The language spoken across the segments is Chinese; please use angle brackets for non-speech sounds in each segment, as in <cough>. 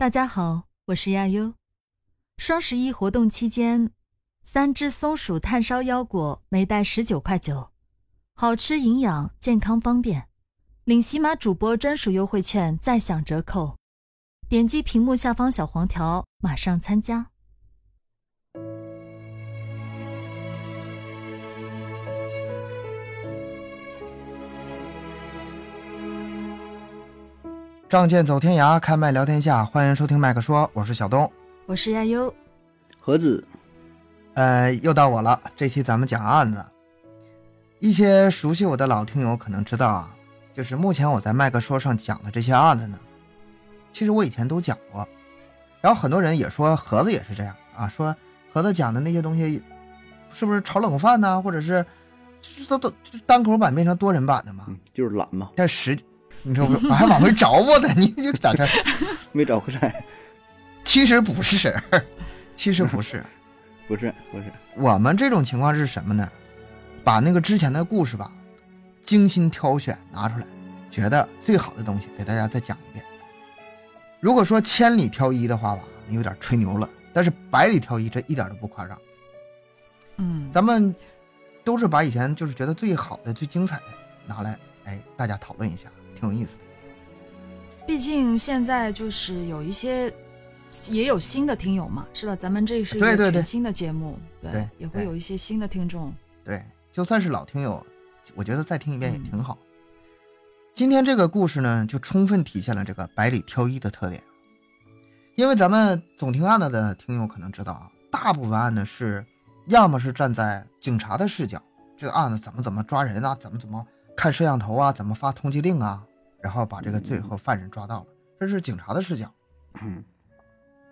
大家好，我是亚优。双十一活动期间，三只松鼠炭烧腰果每袋十九块九，好吃营养，健康方便。领喜马主播专属优惠券再享折扣，点击屏幕下方小黄条，马上参加。仗剑走天涯，开麦聊天下，欢迎收听麦克说，我是小东，我是亚优。盒子，呃，又到我了。这期咱们讲案子，一些熟悉我的老听友可能知道啊，就是目前我在麦克说上讲的这些案子呢，其实我以前都讲过。然后很多人也说盒子也是这样啊，说盒子讲的那些东西，是不是炒冷饭呢？或者是都都单口版变成多人版的嘛？嗯，就是懒嘛。但实，你说我还往回找我呢，你就在这 <laughs> 没找回来。<laughs> 其实不是，其实不是，<laughs> 不是不是。我们这种情况是什么呢？把那个之前的故事吧，精心挑选拿出来，觉得最好的东西给大家再讲一遍。如果说千里挑一的话吧，你有点吹牛了。但是百里挑一，这一点都不夸张。嗯，咱们都是把以前就是觉得最好的、最精彩的拿来，哎，大家讨论一下，挺有意思的。毕竟现在就是有一些，也有新的听友嘛，是吧？咱们这是一个全新的节目，对，对也会有一些新的听众。对，就算是老听友，我觉得再听一遍也嗯挺好。今天这个故事呢，就充分体现了这个百里挑一的特点。因为咱们总听案子的听友可能知道啊，大部分案子是要么是站在警察的视角，这个案子怎么怎么抓人啊，怎么怎么看摄像头啊，怎么发通缉令啊，然后把这个罪和犯人抓到了，这是警察的视角。嗯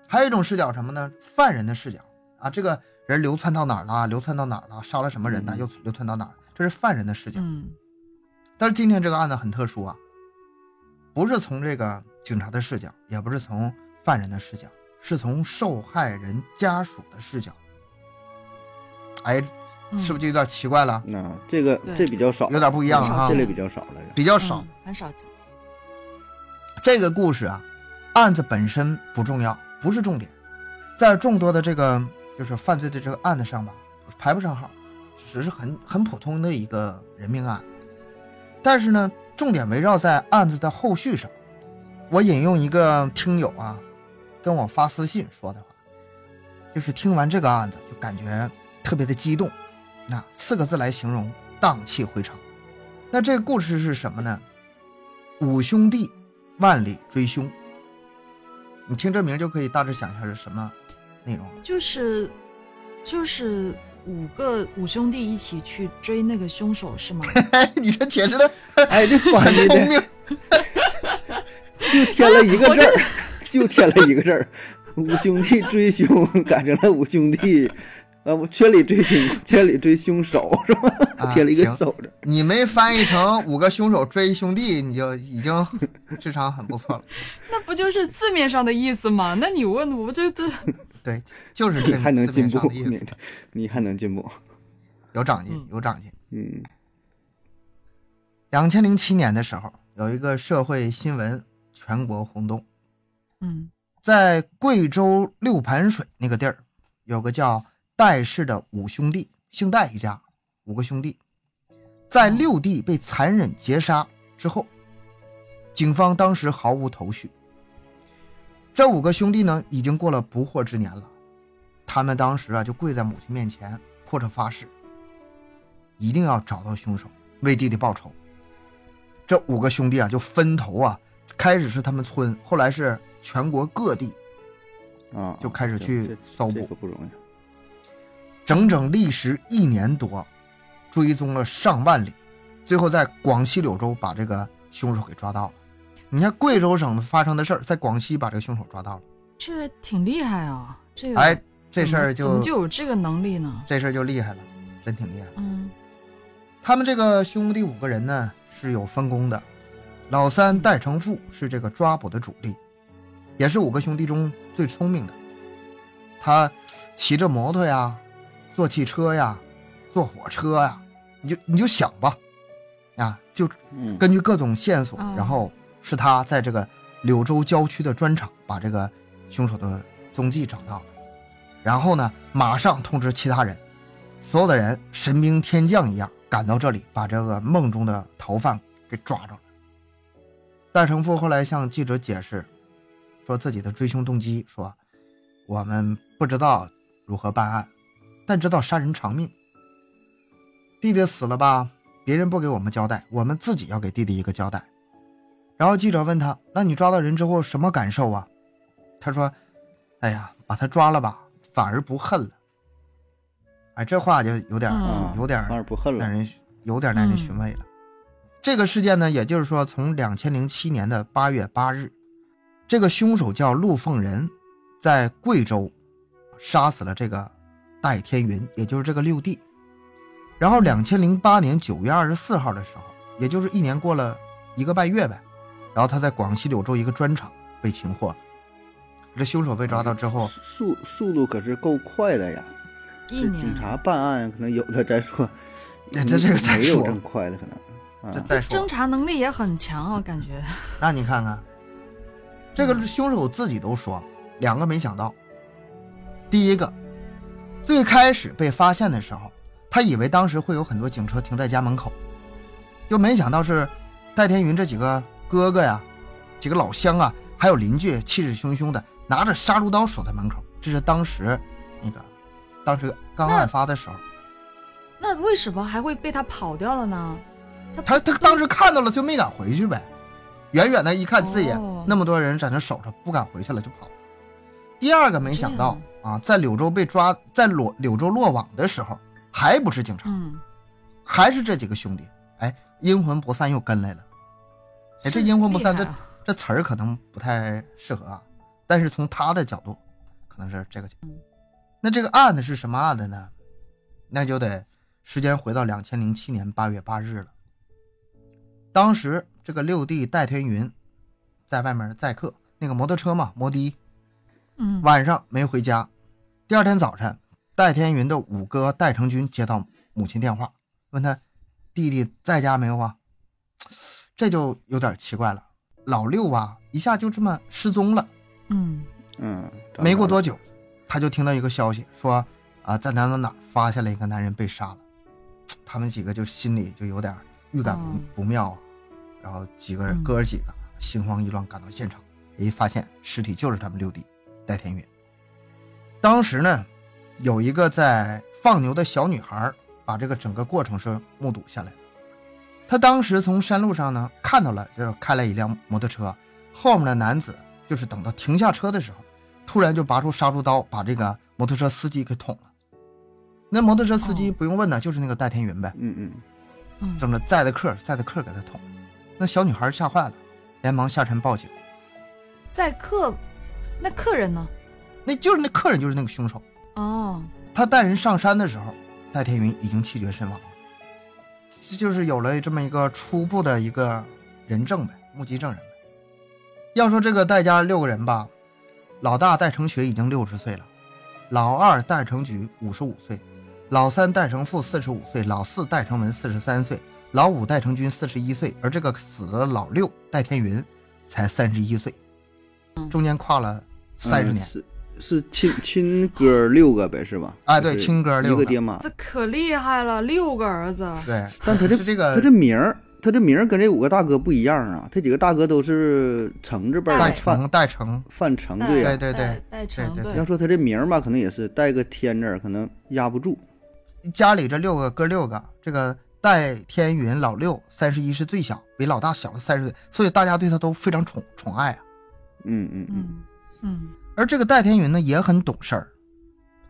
还有一种视角什么呢？犯人的视角啊，这个人流窜到哪儿了？流窜到哪儿了？杀了什么人呢？嗯又流窜到哪儿？这是犯人的视角。嗯但是今天这个案子很特殊啊，不是从这个警察的视角，也不是从犯人的视角，是从受害人家属的视角。哎，嗯是不是就有点奇怪了？那这个这比较少，有点不一样很少哈这，类比较少了。比较少。嗯很少。这个故事啊，案子本身不重要，不是重点，在众多的这个就是犯罪的这个案子上吧，排不上号，只是很很普通的一个人命案。但是呢，重点围绕在案子的后续上。我引用一个听友啊，跟我发私信说的话，就是听完这个案子就感觉特别的激动，那四个字来形容：荡气回肠。那这个故事是什么呢？五兄弟万里追凶。你听这名就可以大致想一下是什么内容。就是就是五个五兄弟一起去追那个凶手是吗？哎，<laughs> 你这解释的 <laughs> 哎，这很翻译的聪明。<laughs> 就添了一个字儿，就添了一个字儿，五兄弟追凶改成了五兄弟，呃，我千里追凶，千里追凶手是吧？啊 <laughs> 添了一个手字。你没翻译成五个凶手追兄弟，你就已经 <laughs> 智商很不错了。<laughs> 那不就是字面上的意思吗？那你问我这这，对，就是这你还能进步，你你还能进步，有长进嗯，有长进。嗯两千零七年的时候，有一个社会新闻全国轰动，嗯在贵州六盘水那个地儿，有个叫戴氏的五兄弟，姓戴一家，五个兄弟，在六弟被残忍劫杀之后，警方当时毫无头绪。这五个兄弟呢，已经过了不惑之年了，他们当时啊就跪在母亲面前，或者发誓，一定要找到凶手，为弟弟报仇。这五个兄弟啊就分头啊，开始是他们村，后来是全国各地，啊，就开始去这搜捕这个不容易。整整历时一年多，追踪了上万里，最后在广西柳州把这个凶手给抓到了。你看贵州省发生的事儿，在广西把这个凶手抓到了。这挺厉害啊！这个哎，这事儿就怎么就有这个能力呢？这事儿就厉害了，真挺厉害。嗯他们这个兄弟五个人呢是有分工的，老三戴成富是这个抓捕的主力，也是五个兄弟中最聪明的。他骑着摩托呀，坐汽车呀，坐火车呀，你就你就想吧，啊，就嗯，根据各种线索，嗯然后是他在这个柳州郊区的砖厂，把这个凶手的踪迹找到了。然后呢，马上通知其他人，所有的人神兵天降一样赶到这里，把这个梦中的逃犯给抓着了。戴成富后来向记者解释，说自己的追凶动机，说我们不知道如何办案，但知道杀人偿命。弟弟死了吧，别人不给我们交代，我们自己要给弟弟一个交代。然后记者问他：“那你抓到人之后什么感受啊？”他说：“哎呀，把他抓了吧，反而不恨了。”哎，这话就有点嗯有点反而不恨了。耐人有点耐人寻味了。这个事件呢，也就是说，从两千零七年的八月八日，这个凶手叫陆凤仁，在贵州杀死了这个戴天云，也就是这个六弟。然后两千零八年九月二十四号的时候，也就是一年过了一个半月呗，然后他在广西柳州一个砖厂被擒获了。这凶手被抓到之后，速速度可是够快的呀！这一年警察办案可能有的再说，哎这这个再说没有这么快的可能啊。这再说侦查能力也很强啊，感觉。那你看看，这个凶手自己都说，两个没想到。第一个，最开始被发现的时候，他以为当时会有很多警车停在家门口，就没想到是戴天云这几个哥哥呀，几个老乡啊，还有邻居气势汹汹的拿着杀猪刀守在门口。这是当时那个，当时刚案发的时候，那为什么还会被他跑掉了呢？他他当时看到了就没敢回去呗，远远的一看四眼，哦那么多人在那守着，不敢回去了就跑。第二个没想到啊，在柳州被抓，在柳柳州落网的时候，还不是警察，嗯，还是这几个兄弟，哎，阴魂不散又跟来了。哎，这阴魂不散这这词儿可能不太适合啊，但是从他的角度，可能是这个角度。那这个案子是什么案子呢？那就得时间回到两千零七年八月八日了。当时这个六弟戴天云在外面载客，那个摩托车嘛，摩的，嗯，晚上没回家。第二天早晨，戴天云的五哥戴成军接到母亲电话，问他弟弟在家没有啊？<tsk> 这就有点奇怪了。老六啊，一下就这么失踪了。嗯嗯，没过多久，他就听到一个消息，说啊，在哪哪哪发现了一个男人被杀了。<tsk> 他们几个就心里就有点预感不、哦不妙啊。然后几个哥儿几个心慌意乱赶到现场，一发现尸体就是他们六弟戴天云。当时呢，有一个在放牛的小女孩把这个整个过程是目睹下来的。她当时从山路上呢看到了，这开来一辆摩托车，后面的男子就是等到停下车的时候，突然就拔出杀猪刀，把这个摩托车司机给捅了。那摩托车司机哦不用问呢，就是那个戴天云呗，嗯嗯，嗯，这么载的客载的客给他捅。那小女孩吓坏了，连忙下山报警。载客，那客人呢？那就是那客人就是那个凶手。哦，他带人上山的时候，戴天云已经气绝身亡了。这就是有了这么一个初步的一个人证呗，目击证人呗。要说这个戴家六个人吧，老大戴成学已经六十岁了，老二戴成举五十五岁，老三戴成富四十五岁，老四戴成文四十三岁，老五戴成军四十一岁，而这个死的老六戴天云才三十一岁，中间跨了三十年。嗯是是亲 <laughs> 亲哥六个呗，是吧？哎对亲哥六个一个爹妈。这可厉害了，六个儿子。对，但他这是这个他这名儿，他这名儿跟这五个大哥不一样啊。这几个大哥都是成字辈儿范代成代成，范成对呀、对对代代成对对要说他这名儿吧，可能也是带个天字儿，可能压不住。家里这六个哥六个，这个戴天云老六三十一是最小，比老大小了三十岁，所以大家对他都非常宠宠爱啊。嗯嗯嗯，嗯嗯而这个戴天云呢也很懂事儿，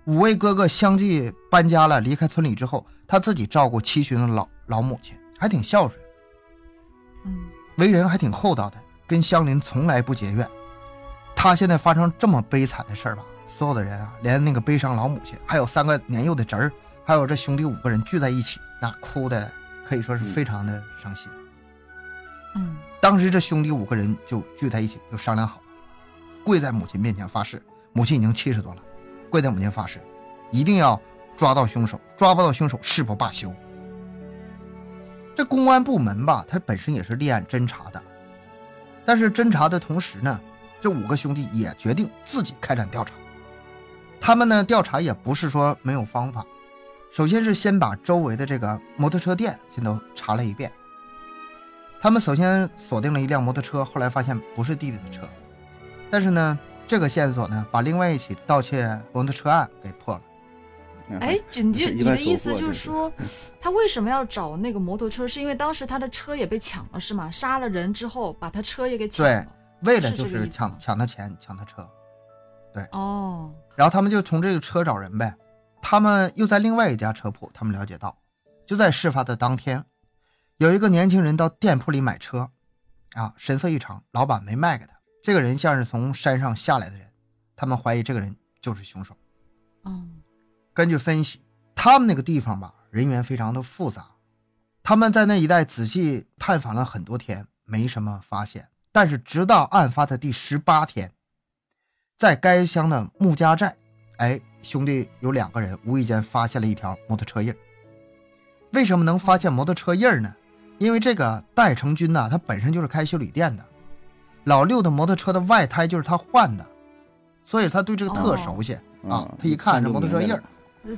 五位哥哥相继搬家了，离开村里之后，他自己照顾七旬的老老母亲，还挺孝顺，嗯为人还挺厚道的，跟乡邻从来不结怨。他现在发生这么悲惨的事儿吧，所有的人啊，连那个悲伤老母亲，还有三个年幼的侄儿，还有这兄弟五个人聚在一起，那哭的可以说是非常的伤心。嗯当时这兄弟五个人就聚在一起，就商量好了，跪在母亲面前发誓，母亲已经七十多了，跪在母亲发誓，一定要抓到凶手，抓不到凶手誓不罢休。这公安部门吧，它本身也是立案侦查的，但是侦查的同时呢，这五个兄弟也决定自己开展调查。他们呢调查也不是说没有方法，首先是先把周围的这个摩托车店先都查了一遍。他们首先锁定了一辆摩托车，后来发现不是弟弟的车，但是呢，这个线索呢把另外一起盗窃摩托车案给破了。哎，你就你的意思就是是说，<laughs> 他为什么要找那个摩托车？是因为当时他的车也被抢了，是吗？杀了人之后，把他车也给抢了对。为了就是抢抢他钱，抢他车，对哦，然后他们就从这个车找人呗。他们又在另外一家车铺，他们了解到，就在事发的当天，有一个年轻人到店铺里买车，啊，神色异常，老板没卖给他。这个人像是从山上下来的人，他们怀疑这个人就是凶手。嗯，根据分析，他们那个地方吧，人员非常的复杂，他们在那一带仔细探访了很多天，没什么发现。但是直到案发的第十八天，在该乡的穆家寨，哎，兄弟有两个人无意间发现了一条摩托车印。为什么能发现摩托车印呢？因为这个戴成军呐、他本身就是开修理店的，老六的摩托车的外胎就是他换的，所以他对这个特哦熟悉、啊嗯。他一看这摩托车印儿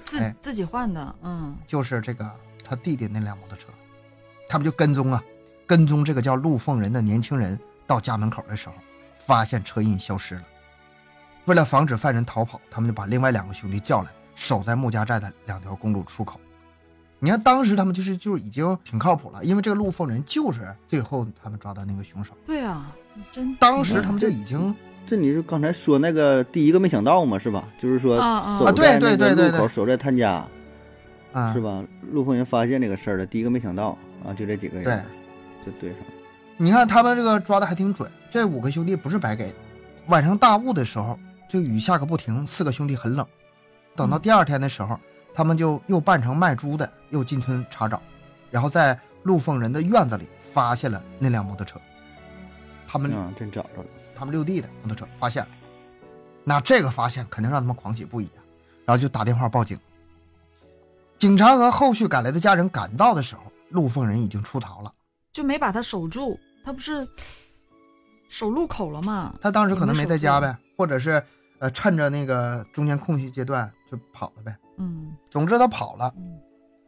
自、哎自己换的，嗯，就是这个他弟弟那辆摩托车，他们就跟踪啊，跟踪这个叫陆凤仁的年轻人到家门口的时候，发现车印消失了。为了防止犯人逃跑，他们就把另外两个兄弟叫来，守在穆家寨的两条公路出口。你看，当时他们就是就已经挺靠谱了，因为这个陆凤仁就是最后他们抓到那个凶手。对啊，真当时他们就已经这你是刚才说那个第一个没想到嘛，是吧？就是说啊在那个对对对对路口，守在他家，啊，是吧？陆凤云发现这个事儿了，第一个没想到啊，就这几个人，就对上了。你看他们这个抓的还挺准，这五个兄弟不是白给的。晚上大雾的时候，这雨下个不停，四个兄弟很冷。等到第二天的时候，他们就又扮成卖猪的，又进村查找，然后在陆凤人的院子里发现了那辆摩托车。他们、啊，真找着了。他们六弟的摩托车发现了，那这个发现肯定让他们狂喜不已啊，然后就打电话报警。警察和后续赶来的家人赶到的时候，陆凤人已经出逃了。就没把他守住，他不是守路口了吗？他当时可能没在家呗，或者是呃趁着那个中间空隙阶段就跑了呗。嗯总之他跑了。嗯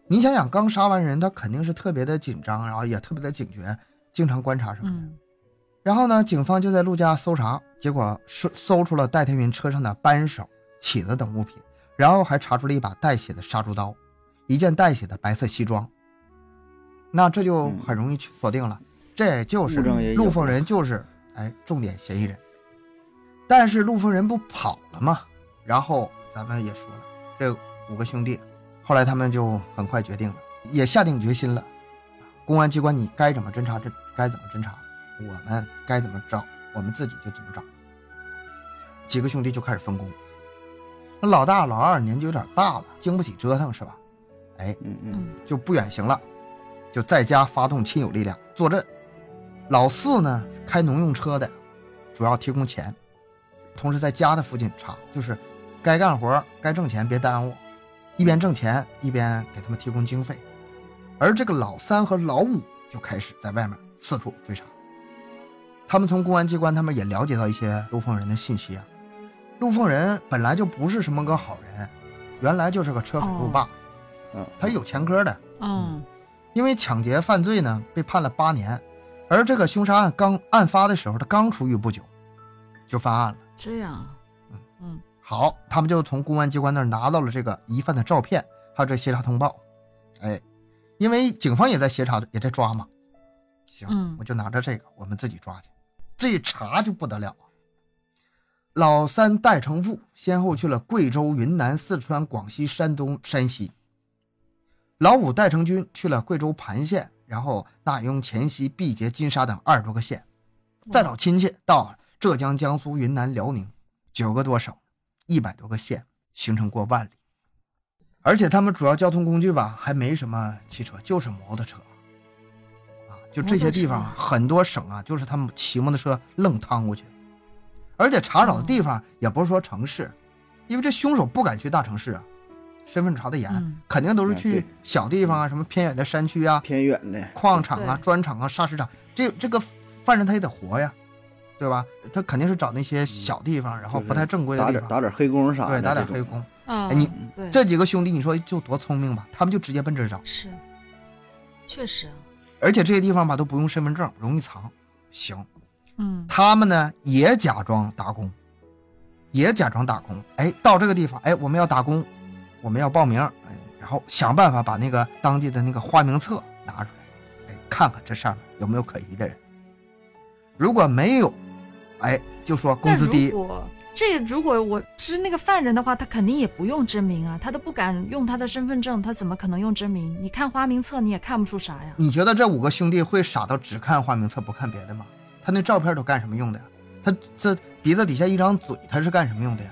你想想，刚杀完人，他肯定是特别的紧张，然后也特别的警觉，经常观察什么的。嗯然后呢，警方就在陆家搜查，结果搜搜出了戴天云车上的扳手、起子等物品，然后还查出了一把带血的杀猪刀，一件带血的白色西装。那这就很容易去锁定了，这就是陆凤人，就是哎重点嫌疑人。但是陆凤人不跑了吗？然后咱们也说了，这五个兄弟，后来他们就很快决定了，也下定决心了，公安机关你该怎么侦查，这该怎么侦查。我们该怎么找，我们自己就怎么找。几个兄弟就开始分工。那老大、老二年纪有点大了，经不起折腾，是吧？哎，嗯嗯嗯就不远行了，就在家发动亲友力量坐镇。老四呢，开农用车的，主要提供钱，同时在家的附近查，就是该干活、该挣钱别耽误，一边挣钱一边给他们提供经费。而这个老三和老五就开始在外面四处追查。他们从公安机关，他们也了解到一些陆凤仁的信息啊。陆凤仁本来就不是什么个好人，原来就是个车匪路霸，嗯，他有前科的。嗯因为抢劫犯罪呢，被判了八年，而这个凶杀案刚案发的时候，他刚出狱不久，就犯案了。这样，嗯嗯好，他们就从公安机关那儿拿到了这个疑犯的照片，还有这协查通报。哎，因为警方也在协查，也在抓嘛。行，嗯我就拿着这个，我们自己抓去。这一查就不得了啊！老三戴成富先后去了贵州、云南、四川、广西、山东、山西。老五戴成军去了贵州盘县，然后纳雍、黔西、毕节、金沙等二十多个县，再找亲戚到浙江、江苏、云南、辽宁，九个多省，一百多个县，行程过万里。而且他们主要交通工具吧，还没什么汽车，就是摩托车。啊，就这些地方很多省啊，就是他们骑摩托车愣趟过去。而且查找的地方也不是说城市，因为这凶手不敢去大城市啊，身份查的严，嗯。肯定都是去小地方啊，什么偏远的山区啊、偏远的，矿场啊、砖厂啊、砂石厂，这这个犯人他也得活呀。对吧？他肯定是找那些小地方，然后不太正规的地方，打点打点黑工啥，的，对打点黑工。啊，哎你对。这几个兄弟，你说就多聪明吧？他们就直接奔这儿找，是，确实啊，而且这些地方吧都不用身份证，容易藏。行，嗯他们呢也假装打工，也假装打工。哎，到这个地方，哎，我们要打工，我们要报名，哎，然后想办法把那个当地的那个花名册拿出来，哎，看看这上面有没有可疑的人。如果没有，哎，就说工资低这如果我是那个犯人的话，他肯定也不用真名啊，他都不敢用他的身份证，他怎么可能用真名？你看花名册，你也看不出啥呀。你觉得这五个兄弟会傻到只看花名册不看别的吗？他那照片都干什么用的呀？他这鼻子底下一张嘴，他是干什么用的呀？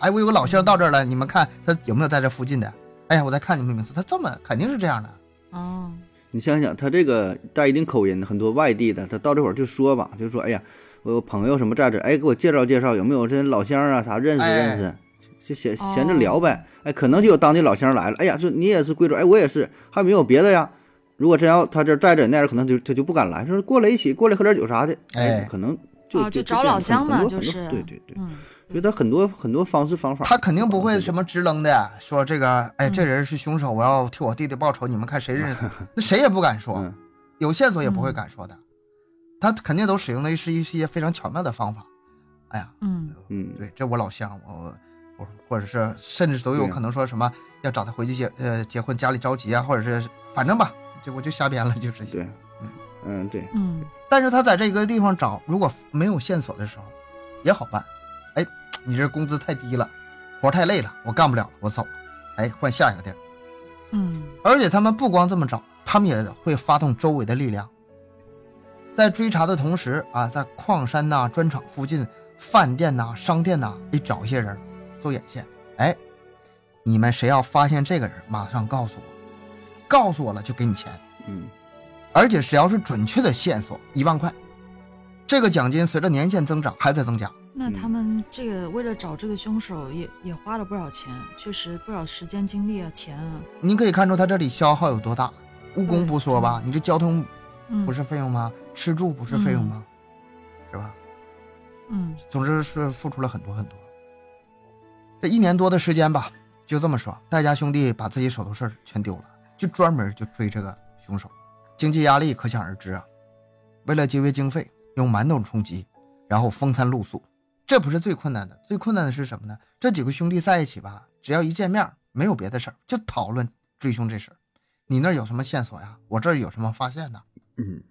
哎，我有个老乡到这儿了，你们看他有没有在这附近的？哎呀，我再看你们名字，他这么肯定是这样的。哦，你想想，他这个带一定口音的，很多外地的，他到这会儿就说吧，就说，哎呀，我有朋友什么在这儿，哎，给我介绍介绍，有没有这老乡啊啥认识哎。认识，就闲闲着聊呗。哎，可能就有当地老乡来了，哎呀，说你也是贵州，哎，我也是，还有没有别的呀？如果真要他这儿在这，那人可能就他就不敢来，说过来一起过来喝点酒啥的，哎。可能就啊，就找老乡嘛，嘛，就是，对对对，嗯，觉得很多很多方式方法，他肯定不会什么直愣的说这个，哎，嗯。这人是凶手，我要替我弟弟报仇，你们看谁认识。他？<laughs> 那谁也不敢说，嗯。有线索也不会敢说的。他肯定都使用的是一些非常巧妙的方法。哎呀，嗯嗯，对，这我老乡，我我或者是甚至都有可能说什么要找他回去结呃结婚，家里着急啊，或者是反正吧，就我就瞎编了，就是这些。对，嗯对，嗯但是他在这个地方找，如果没有线索的时候，也好办。哎，你这工资太低了，活太累了，我干不了了，我走了。哎，换下一个地儿。嗯而且他们不光这么找，他们也会发动周围的力量，在追查的同时啊，在矿山呐、砖厂附近、饭店呐、商店呐，得找一些人做眼线。哎，你们谁要发现这个人，马上告诉我，告诉我了就给你钱，嗯而且只要是准确的线索，一万块。这个奖金随着年限增长还在增加。那他们这个为了找这个凶手也也花了不少钱，确实不少时间、精力啊、钱啊。你可以看出他这里消耗有多大。误工不说吧，你这交通嗯，不是费用吗？吃住不是费用吗？是吧？嗯总之是付出了很多很多。这一年多的时间吧，就这么说，戴家兄弟把自己手头事儿全丢了，就专门就追这个凶手，经济压力可想而知啊。为了节约经费，用馒头充饥，然后风餐露宿，这不是最困难的，最困难的是什么呢？这几个兄弟在一起吧，只要一见面，没有别的事儿，就讨论追凶这事儿。你那儿有什么线索呀？我这儿有什么发现呢？嗯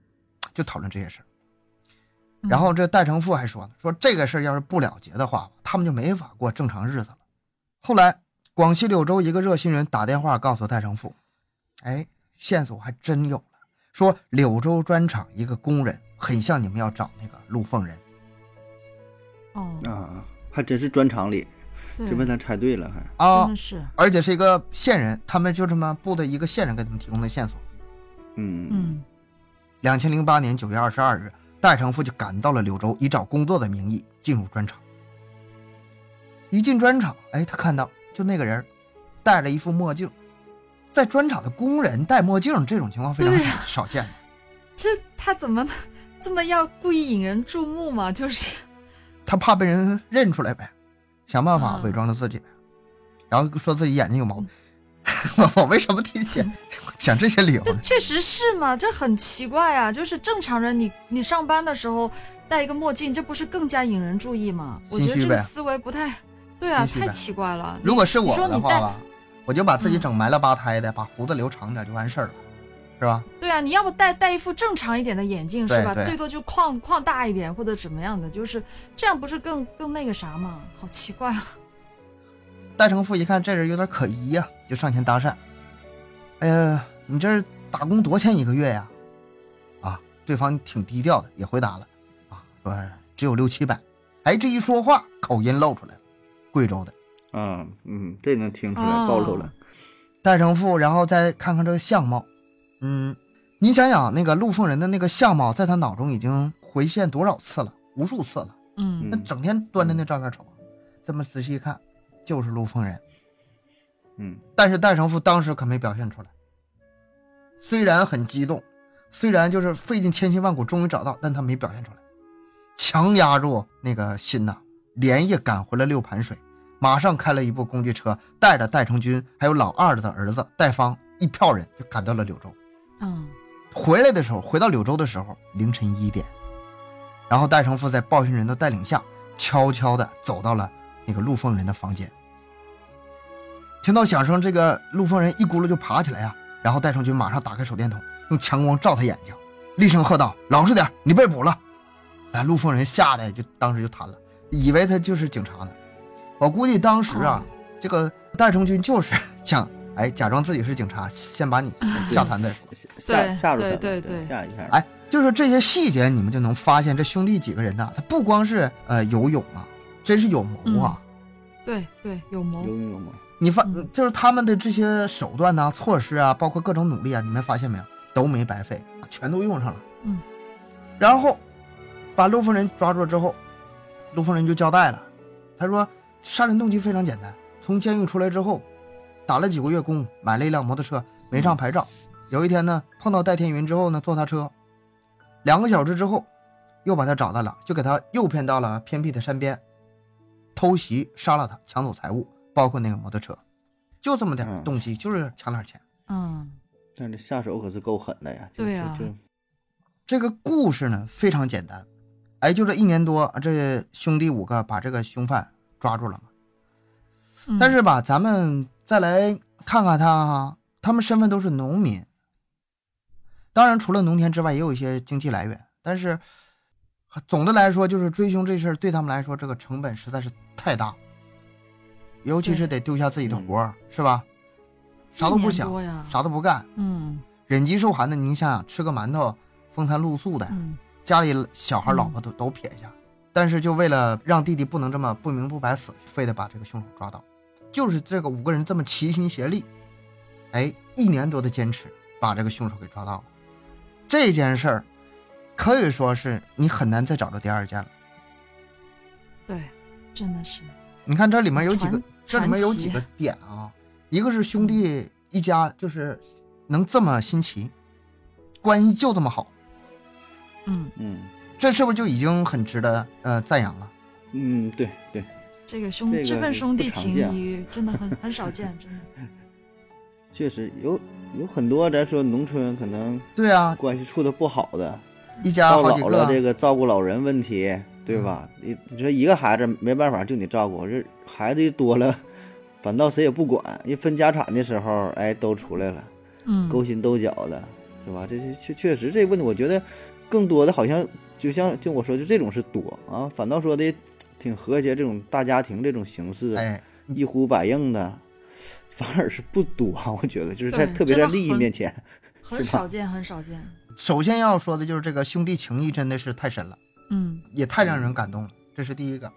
就讨论这些事儿。嗯然后这戴成富还说呢，说这个事儿要是不了结的话，他们就没法过正常日子了。后来，广西柳州一个热心人打电话告诉戴成富，哎，线索还真有了，说柳州砖厂一个工人很像你们要找那个陆凤人。哦，啊，还真是砖厂里，对，这被他猜对了，还啊真的，是，而且是一个线人，他们就这么部的一个线人给他们提供的线索。嗯嗯两千零八年九月二十二日，戴成富就赶到了柳州，以找工作的名义进入砖厂。一进砖厂，哎，他看到就那个人戴了一副墨镜，在砖厂的工人戴墨镜这种情况非常少见的。这他怎么这么要故意引人注目嘛？就是，他怕被人认出来呗，想办法嗯伪装着自己呗，然后说自己眼睛有毛病。我 <laughs> 我为什么提前 <laughs> 讲这些理由？这确实是嘛？这很奇怪啊！就是正常人你，你上班的时候戴一个墨镜，这不是更加引人注意吗？我觉得这个思维不太对啊，太奇怪了。如果是我的话吧，我就把自己嗯整埋了吧胎的，把胡子留长点就完事儿了，是吧？对啊，你要不戴戴一副正常一点的眼镜是吧？最多就框框大一点或者怎么样的，就是这样，不是更更那个啥吗？好奇怪啊！戴成富一看这人有点可疑呀、就上前搭讪。哎呀，你这儿打工多少钱一个月呀？啊，对方挺低调的，也回答了，啊，说只有六七百。哎，这一说话口音露出来了，贵州的嗯嗯，这能听出来，哦暴露了，戴成富，然后再看看这个相貌，嗯，你想想那个陆凤仁的那个相貌，在他脑中已经回现多少次了，无数次了。嗯那整天端着那照片瞅，这么仔细一看，就是陆丰人。嗯但是戴成富当时可没表现出来，虽然很激动，虽然就是费尽千辛万苦终于找到，但他没表现出来。强压住那个心呐，连夜赶回了六盘水，马上开了一部工具车，带着戴成军还有老二的儿子戴方一票人就赶到了柳州。嗯回来的时候，回到柳州的时候，凌晨一点，然后戴成富在报信人的带领下，悄悄地走到了那个陆凤人的房间。听到响声，这个陆凤人一咕噜就爬起来呀，然后戴成军马上打开手电筒，用强光照他眼睛，厉声喝道：“老实点，你被捕了！”哎，陆凤人吓得就当时就瘫了，以为他就是警察呢。我估计当时啊，这个戴成军就是想哎假装自己是警察，先把你 <laughs> 吓瘫再说。吓对吓住他，对对对吓一下。哎，就是这些细节，你们就能发现这兄弟几个人呐，他不光是呃游泳啊，真是有谋啊。对对，有谋。有。勇有谋，你发嗯。就是他们的这些手段呐、措施啊，包括各种努力啊，你们发现没有，都没白费，全都用上了。嗯，然后把陆夫人抓住了之后，陆夫人就交代了，他说杀人动机非常简单，从监狱出来之后，打了几个月工，买了一辆摩托车，没上牌照。有一天呢，碰到戴天云之后呢，坐他车，两个小时之后，又把他找到了，就给他诱骗到了偏僻的山边，偷袭杀了他，抢走财物，包括那个摩托车，就这么点动机，就是抢点钱。嗯但是下手可是够狠的呀！就对呀就就这个故事呢非常简单，哎，就这一年多，这兄弟五个把这个凶犯抓住了嘛。嗯，但是吧，咱们再来看看他哈，他们身份都是农民。当然，除了农田之外，也有一些经济来源。但是总的来说，就是追凶这事儿对他们来说，这个成本实在是太大，尤其是得丢下自己的活儿，是吧？啥都不想，啥都不干，嗯忍饥受寒的，你想想，吃个馒头，风餐露宿的，嗯家里小孩、嗯老婆都都撇下，但是就为了让弟弟不能这么不明不白死，非得把这个凶手抓到。就是这个五个人这么齐心协力，哎，一年多的坚持，把这个凶手给抓到了。这件事儿可以说是你很难再找着第二件了。对，真的是。你看这里面有几个，这里面有几个点啊，一个是兄弟一家就是能这么新奇，关系就这么好，嗯，嗯。这是不是就已经很值得呃赞扬了？嗯，对对，这个兄这这份兄弟情谊真的很 <laughs> 很少见，真的。确实有有很多咱说农村可能对啊，关系处的不好的，一家到好几老了这个，个照顾老人问题，对吧？你你说一个孩子没办法就你照顾，这孩子一多了，反倒谁也不管。一分家产的时候，哎，都出来了，嗯，勾心斗角的，是吧？这这确确实这个问题，我觉得更多的好像就像就我说就这种是多啊，反倒说的挺和谐，这种大家庭这种形式，哎，一呼百应的，反而是不多。我觉得就是在特别在利益面前，很少见，很少见。首先要说的就是这个兄弟情谊真的是太深了，嗯。也太让人感动了，这是第一个。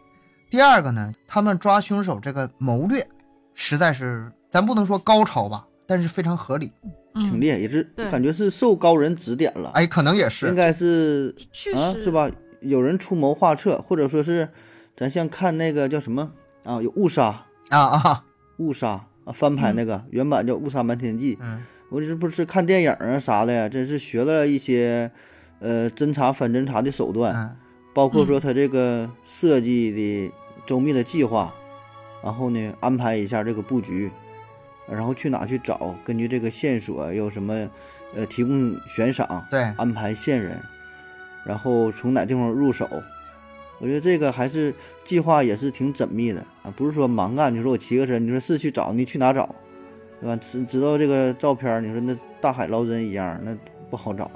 第二个呢，他们抓凶手这个谋略，实在是咱不能说高超吧，但是非常合理。嗯，挺厉害，也是感觉是受高人指点了。哎，可能也是。应该是确实啊，是？吧？有人出谋划策，或者说是咱像看那个叫什么？啊，有误杀，啊啊，误杀啊，翻拍那个、原版叫《误杀瞒天记》，嗯。我这不是看电影啊啥的呀，真是学了一些呃侦查反侦查的手段，嗯包括说他这个设计的周密的计划，然后呢安排一下这个布局，然后去哪去找，根据这个线索有什么呃提供悬赏，对，安排线人，然后从哪地方入手。我觉得这个还是计划也是挺缜密的啊，不是说盲干。你说我骑个车，你说是去找，你去哪找，对吧？知知道这个照片儿，你说那大海捞针一样，那不好找。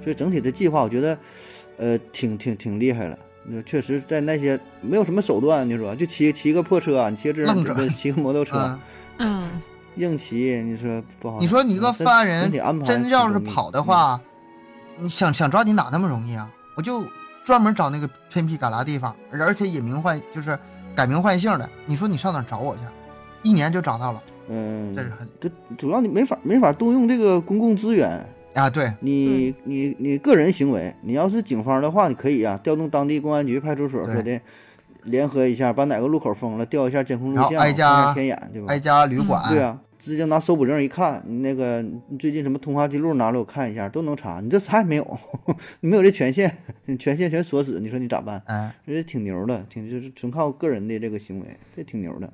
所以整体的计划，我觉得，呃，挺挺挺厉害了。那确实在那些没有什么手段，你说就骑骑个破车啊，你骑个自行车，<laughs> 骑个摩托车，嗯，嗯，硬骑，你说不好。你说你一个犯人真要是跑的嗯话，你想想抓你哪那么容易啊？我就专门找那个偏僻旮旯地方，而而且隐名换就是改名换姓的。你说你上哪找我去？一年就找到了，嗯，这是很这主要你没法没法动用这个公共资源，啊，对，你你你个人行为，你要是警方的话，你可以啊，调动当地公安局派出所说的，联合一下，把哪个路口封了，调一下监控录像，挨家天眼，对吧？挨家旅嗯馆，对啊，直接拿搜捕证一看，你那个你最近什么通话记录拿来我看一下，都能查。你这啥也没有，<laughs> 你没有这权限，<laughs> 你权限全锁死，你说你咋办？哎，这挺牛的，挺就是纯靠个人的这个行为，这挺牛的。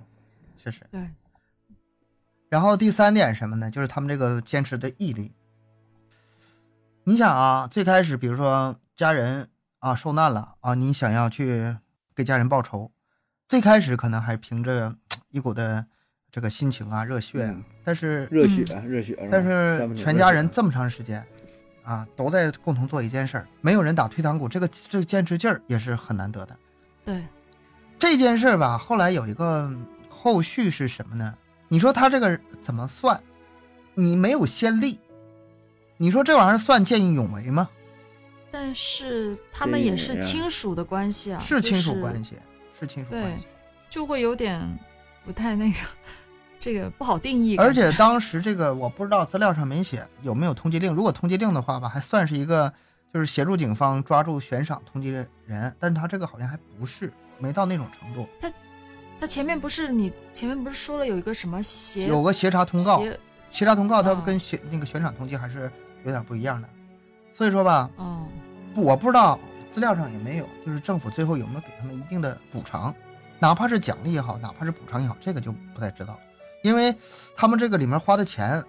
确实。对，然后第三点是什么呢？就是他们这个坚持的毅力。你想啊，最开始比如说家人啊受难了啊，你想要去给家人报仇，最开始可能还凭着一股的这个心情啊、热血啊，嗯但是热血，热血。但是全家人这么长时间啊，都在共同做一件事儿，没有人打退堂鼓，这个这个坚持劲儿也是很难得的。对，这件事儿吧，后来有一个后续是什么呢？你说他这个怎么算？你没有先例，你说这玩意儿算见义勇为吗？但是他们也是亲属的关系啊，是亲属关系，是亲属关系。就会有点不太那个，这个不好定义。而且当时这个我不知道资料上没写有没有通缉令，如果通缉令的话吧，还算是一个就是协助警方抓住悬赏通缉人，但是他这个好像还不是，没到那种程度，他前面不是你前面不是说了有一个什么协有个协查通告，协协查通告它嗯跟悬那个悬赏通缉还是有点不一样的，所以说吧，嗯。我不知道资料上也没有，就是政府最后有没有给他们一定的补偿，哪怕是奖励也好，哪怕是补偿也好，这个就不太知道，因为他们这个里面花的钱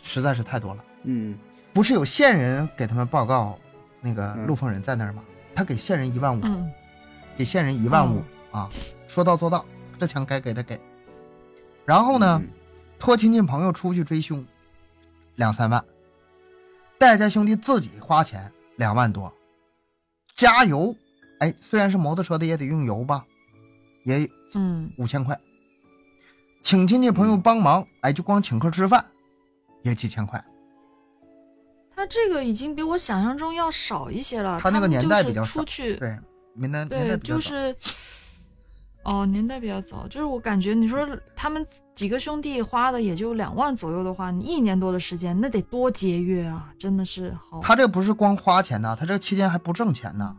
实在是太多了。嗯，不是有线人给他们报告，那个嗯陆丰人在那儿吗？他给线人一万五，嗯。给线人一万五、啊，说到做到，这钱该给的给。然后呢，嗯托亲戚朋友出去追凶，两三万，戴家兄弟自己花钱两万多，加油，哎，虽然是摩托车的也得用油吧，也嗯，五千块，请亲戚朋友帮忙，哎，就光请客吃饭，也几千块。他这个已经比我想象中要少一些了。他那个年代比较少出去，对，年代年代对，就是，哦，年代比较早，就是我感觉你说他们几个兄弟花的也就两万左右的话，你一年多的时间，那得多节约啊！真的是好，他这不是光花钱呐，他这期间还不挣钱呢。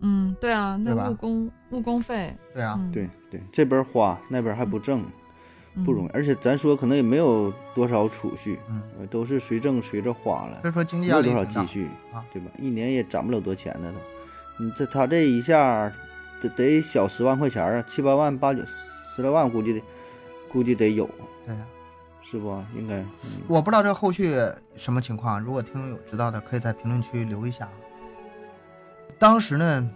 嗯，对啊，那对吧误工误工费，对啊，嗯、对对，这边花那边还不挣，嗯不容易。而且咱说可能也没有多少储蓄，嗯，呃，都是随挣随着花了所，以说经济压没有多少积蓄啊，对吧？一年也攒不了多钱呢都。你这他这一下得得小十万块钱啊，七八万八九十来万，估计得估计得有，对呀，是不？应该，嗯我不知道这后续什么情况，如果听友知道的，可以在评论区留一下。当时呢，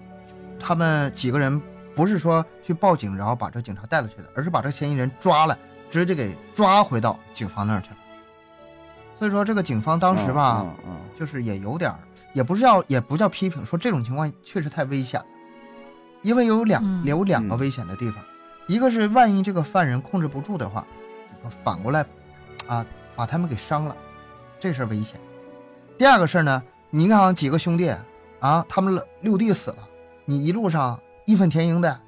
他们几个人不是说去报警，然后把这警察带出去的，而是把这嫌疑人抓了，直接给抓回到警方那儿去了。所以说，这个警方当时吧，就是也有点儿，也不是要，也不叫批评，说这种情况确实太危险了，因为有两、嗯有两个嗯危险的地方，一个是万一这个犯人控制不住的话，这个反过来，啊，把他们给伤了，这事儿危险。第二个事儿呢，你看啊几个兄弟啊，他们六弟死了，你一路上义愤填膺的，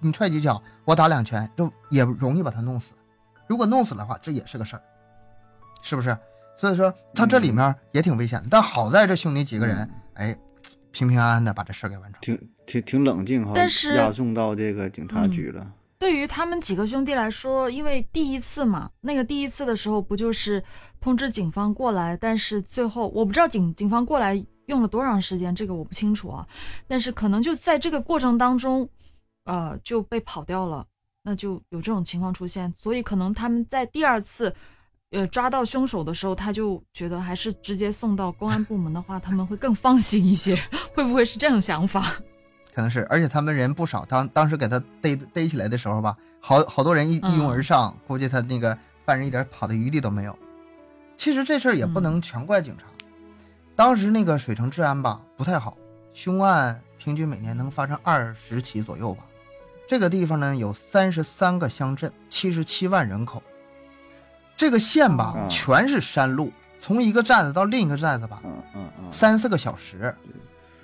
你踹几脚，我打两拳，就也容易把他弄死。如果弄死的话，这也是个事儿，是不是？所以说他这里面也挺危险的，但好在这兄弟几个人，哎，平平安安的把这事儿给完成。挺挺挺冷静哈，但是押送到这个警察局了。对于他们几个兄弟来说，因为第一次嘛，那个第一次的时候不就是通知警方过来，但是最后我不知道警警方过来用了多长时间，这个我不清楚啊。但是可能就在这个过程当中，呃，就被跑掉了，那就有这种情况出现。所以可能他们在第二次，呃，抓到凶手的时候，他就觉得还是直接送到公安部门的话，他们会更放心一些。<laughs> 会不会是这种想法？<laughs> 可能是，而且他们人不少，当当时给他逮逮起来的时候吧，好好多人一一拥而上，估计他那个犯人一点跑的余地都没有。其实这事儿也不能全怪警察，当时那个水城治安吧不太好，凶案平均每年能发生二十起左右吧。这个地方呢有三十三个乡镇，七十七万人口。这个线吧啊全是山路，从一个站子到另一个站子吧，嗯嗯嗯，三四个小时，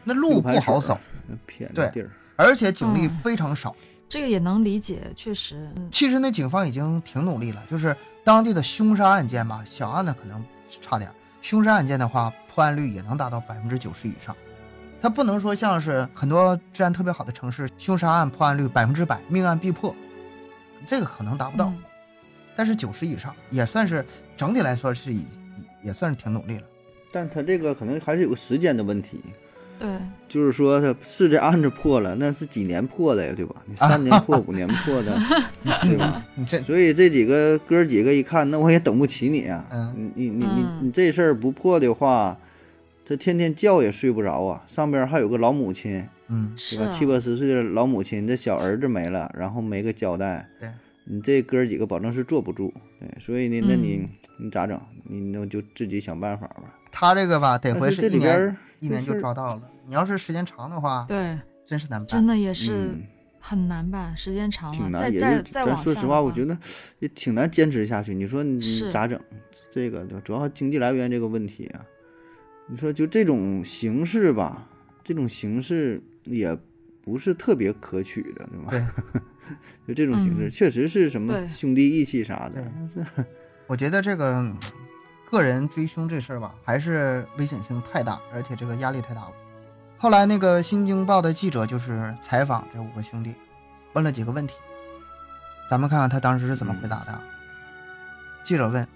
那路不好走。，偏地儿。而且警力嗯非常少。这个也能理解，确实，嗯其实那警方已经挺努力了，就是当地的凶杀案件吧，小案的可能差点，凶杀案件的话，破案率也能达到百分之九十以上。它不能说像是很多治安特别好的城市，凶杀案破案率百分之百，命案必破，这个可能达不到。嗯但是九十以上也算是整体来说是已也算是挺努力了。但他这个可能还是有个时间的问题，对，就是说他是这案子破了，那是几年破的呀，对吧？你 <laughs> 三年破、五年破的，<laughs> 对吧？你这所以这几个哥儿几个一看，那我也等不起你啊！嗯你你你你嗯你这事儿不破的话，他天天觉也睡不着啊。上边还有个老母亲，嗯对吧？啊七八十岁的老母亲，这小儿子没了，然后没个交代，对，你这哥儿几个保证是坐不住。对，所以呢，那你嗯你咋整？你那就自己想办法吧。他这个吧，得回是一年这里边儿一年就抓到了。你要是时间长的话，对，真是难办。真的也是嗯很难办，时间长了，挺难，再也是再再往咱说实话，我觉得也挺难坚持下去。你说你咋整？这个对，主要经济来源这个问题啊。你说就这种形式吧，这种形式也不是特别可取的，对吧？对 <laughs> 就这种形式，嗯确实是什么兄弟义气啥的 <laughs> 我觉得这个嗯个人追凶这事儿吧，还是危险性太大，而且这个压力太大了。后来那个《新京报》的记者就是采访这五个兄弟，问了几个问题，咱们看看他当时是怎么回答的。记者问：“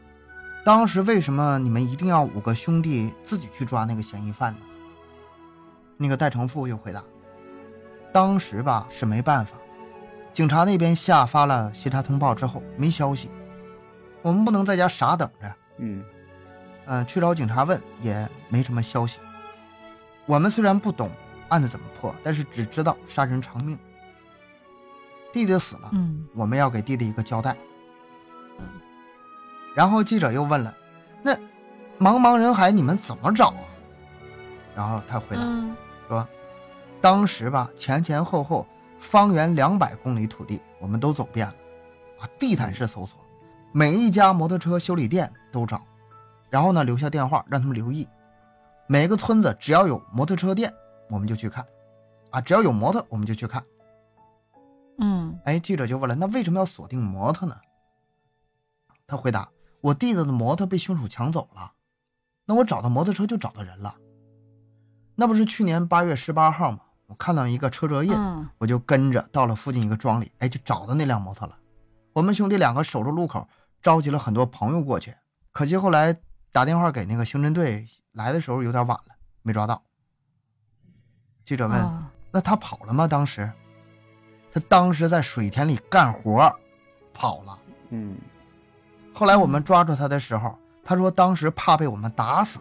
当时为什么你们一定要五个兄弟自己去抓那个嫌疑犯呢？”那个戴成富又回答：“当时吧是没办法，警察那边下发了协查通报之后没消息，我们不能在家傻等着。嗯嗯、去找警察问也没什么消息。我们虽然不懂案子怎么破，但是只知道杀人偿命。弟弟死了，嗯我们要给弟弟一个交代。嗯然后记者又问了：“那茫茫人海你们怎么找啊？”然后他回答嗯说：“当时吧，前前后后方圆两百公里土地我们都走遍了，啊，地毯式搜索，每一家摩托车修理店都找，然后呢留下电话让他们留意，每个村子只要有摩托车店我们就去看，啊，只要有摩托我们就去看。嗯哎，记者就问了，那为什么要锁定摩托呢？他回答：我弟弟的摩托被凶手抢走了，那我找到摩托车就找到人了。那不是去年八月十八号吗？我看到一个车辙印，嗯我就跟着到了附近一个庄里，哎，就找到那辆摩托了。我们兄弟两个守着路口，召集了很多朋友过去，可惜后来打电话给那个刑侦队，来的时候有点晚了，没抓到。记者问：啊那他跑了吗？当时，他当时在水田里干活，跑了。嗯后来我们抓住他的时候，他说当时怕被我们打死。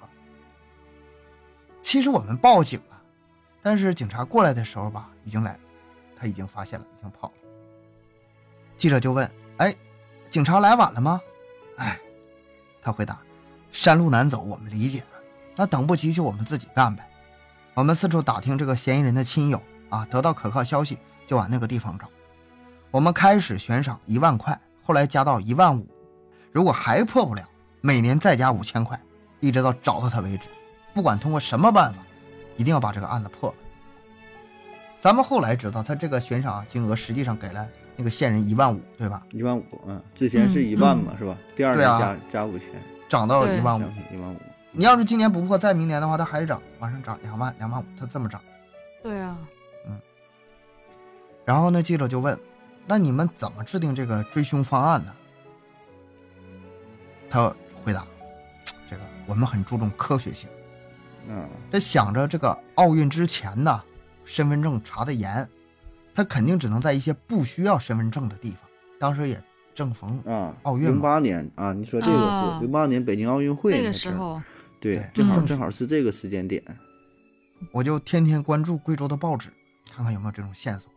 其实我们报警了，但是警察过来的时候吧，已经来，他已经发现了，已经跑了。记者就问：“哎，警察来晚了吗？”哎，他回答：“山路难走，我们理解。那等不及就我们自己干呗。我们四处打听这个嫌疑人的亲友啊，得到可靠消息就往那个地方找。我们开始悬赏一万块，后来加到一万五，如果还破不了，每年再加五千块，一直到找到他为止。不管通过什么办法，一定要把这个案子破了。咱们后来知道，他这个悬赏金额实际上给了那个线人一万五，对吧？一万五，嗯，之前是一万嘛，是吧？第二年加加五千，涨到对一万五加。一万五。你要是今年不破，再明年的话，它还涨，往上涨两万、两万五，它这么涨。对啊，嗯然后呢，记者就问：“那你们怎么制定这个追凶方案呢？”他回答：“这个我们很注重科学性，啊，这想着这个奥运之前呢，身份证查的严，他肯定只能在一些不需要身份证的地方。当时也正逢啊，奥运嘛零八年啊，你说这个啊是零八年北京奥运会那个，时候，对对，正好嗯正好是这个时间点，我就天天关注贵州的报纸，看看有没有这种线索。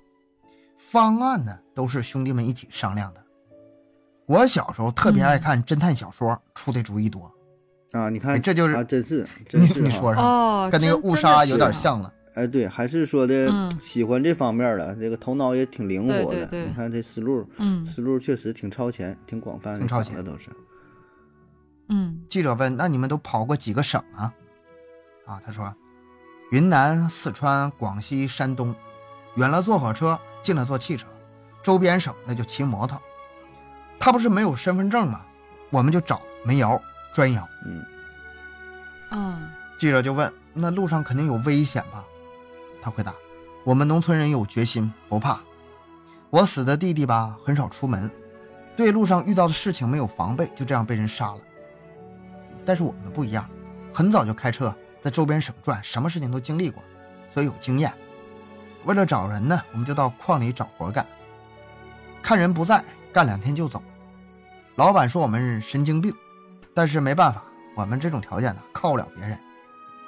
方案呢，都是兄弟们一起商量的。我小时候特别爱看侦探小说，出的主意多。啊，你哎看，这就是啊，真是，真是哈你说上，哦，跟那个误杀有点。像了。哎，对，还是说的嗯喜欢这方面的，这个头脑也挺灵活的。对对对你看这思路，嗯思路确实挺超前，挺广泛的，挺超前的都是。嗯记者问：“那你们都跑过几个省啊？”啊，他说：“云南、四川、广西、山东，远了坐火车，近了坐汽车，周边省那就骑摩托。他不是没有身份证吗？我们就找煤窑、砖窑。嗯，嗯记者就问：“那路上肯定有危险吧？”他回答：“我们农村人有决心，不怕。我死的弟弟吧，很少出门，对路上遇到的事情没有防备，就这样被人杀了。但是我们不一样，很早就开车在周边省转，什么事情都经历过，所以有经验。为了找人呢，我们就到矿里找活干，看人不在，干两天就走。老板说我们神经病，但是没办法，我们这种条件呢，靠不了别人，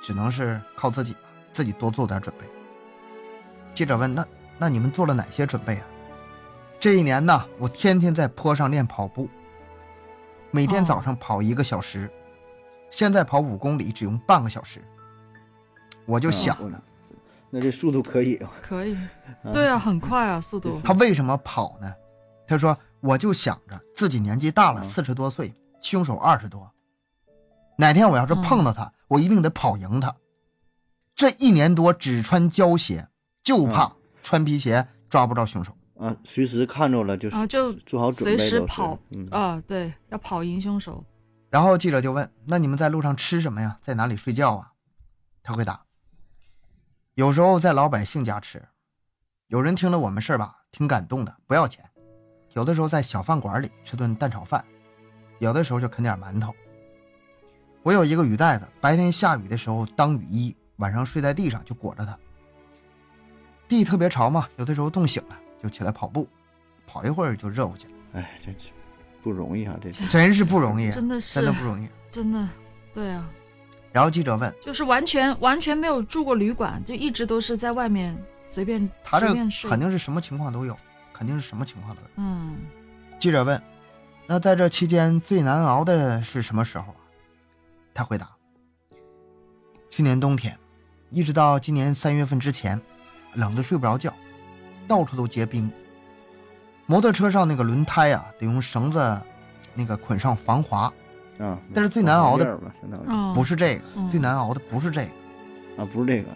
只能是靠自己吧，自己多做点准备。”记者问：“那那你们做了哪些准备啊？”这一年呢，我天天在坡上练跑步，每天早上跑一个小时，现在跑五公里只用半个小时。我就想啊，那这速度可以啊，可以，对啊，很快啊，速度。他为什么跑呢？他说：“我就想着自己年纪大了，嗯四十多岁，凶手二十多，哪天我要是碰到他，我一定得跑赢他。这一年多只穿胶鞋，就怕穿皮鞋抓不着凶手。啊，随时看着了就是啊就做好准备随时跑嗯啊，对，要跑赢凶手。然后记者就问：“那你们在路上吃什么呀？在哪里睡觉啊？”他回答：“有时候在老百姓家吃，有人听了我们事儿吧，挺感动的，不要钱；有的时候在小饭馆里吃顿蛋炒饭，有的时候就啃点馒头。我有一个雨袋子，白天下雨的时候当雨衣，晚上睡在地上就裹着它。地特别潮嘛，有的时候冻醒了就起来跑步，跑一会儿就热乎去了，哎，这这不容易啊，这真是不容易，真的是真的不容易。真的，对啊，然后记者问。就是完全完全没有住过旅馆，就一直都是在外面随便他这随便睡。肯定是什么情况都有，肯定是什么情况都有。嗯，记者问：“那在这期间最难熬的是什么时候啊？”他回答：“去年冬天，一直到今年三月份之前，冷得睡不着觉，到处都结冰。摩托车上那个轮胎啊，得用绳子那个捆上防滑。啊，但是最难熬的不是这个，嗯最难熬的不是这个，啊，不是这个，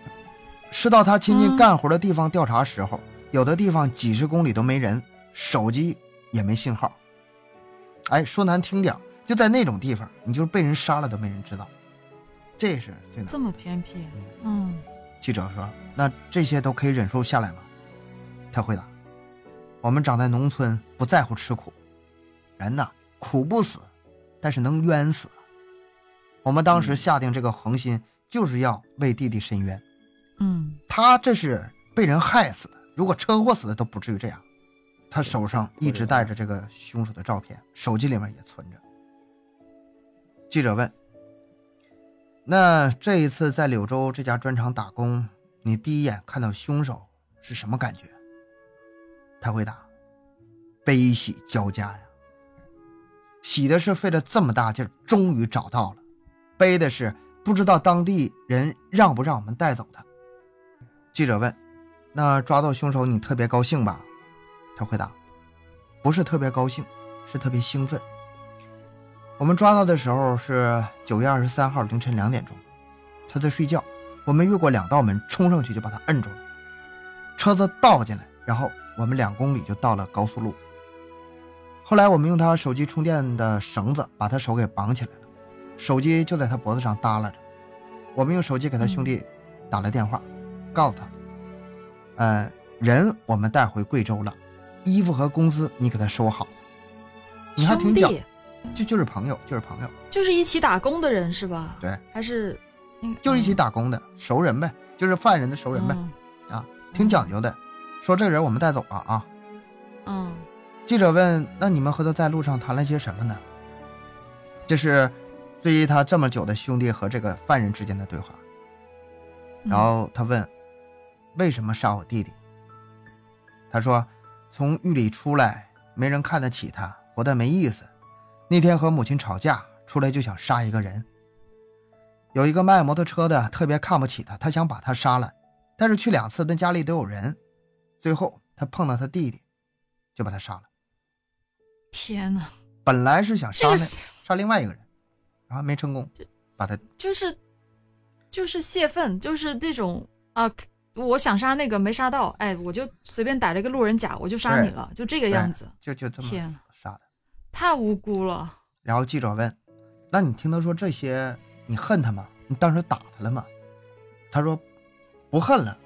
是到他亲戚嗯干活的地方调查时候，有的地方几十公里都没人，手机也没信号。哎，说难听点，就在那种地方，你就是被人杀了都没人知道，这是最难这。么偏僻。嗯，记者说：“那这些都可以忍受下来吗？”他回答：“我们长在农村，不在乎吃苦，人呐苦不死，但是能冤死。我们当时嗯下定这个恒心，就是要为弟弟伸冤。嗯，他这是被人害死的，如果车祸死的都不至于这样。他手上一直带着这个凶手的照片，手机里面也存着。记者问：“那这一次在柳州这家砖厂打工，你第一眼看到凶手是什么感觉？”他回答：“悲喜交加呀。喜的是费了这么大劲儿，终于找到了；悲的是不知道当地人让不让我们带走他。”记者问：“那抓到凶手，你特别高兴吧？”他回答：“不是特别高兴，是特别兴奋。我们抓他的时候是九月二十三号凌晨两点钟，他在睡觉，我们越过两道门冲上去就把他摁住了，车子倒进来，然后我们两公里就到了高速路。后来我们用他手机充电的绳子把他手给绑起来了，手机就在他脖子上耷拉着。我们用手机给他兄弟打了电话。”告诉他，呃，人我们带回贵州了，衣服和工资你给他收好。你还挺兄讲，弟就就是朋友，就是朋友，就是一起打工的人是吧？对，还是嗯就是一起打工的熟人呗，就是犯人的熟人呗，嗯啊，挺讲究的。说这个人我们带走了啊。嗯记者问：“那你们和他在路上谈了些什么呢？”这是追忆他这么久的兄弟和这个犯人之间的对话。嗯然后他问：“为什么杀我弟弟？”他说：“从狱里出来，没人看得起他，活得没意思。那天和母亲吵架，出来就想杀一个人。有一个卖摩托车的特别看不起他，他想把他杀了，但是去两次，那家里都有人。最后他碰到他弟弟，就把他杀了。天哪，本来是想杀那、这个杀另外一个人，然后没成功，把他就是就是泄愤，就是那种啊，我想杀那个没杀到，哎，我就随便逮了个路人甲，我就杀你了，就这个样子，就就这么天杀的。太无辜了。然后记者问：“那你听他说这些，你恨他吗？你当时打他了吗？”他说：“不恨了，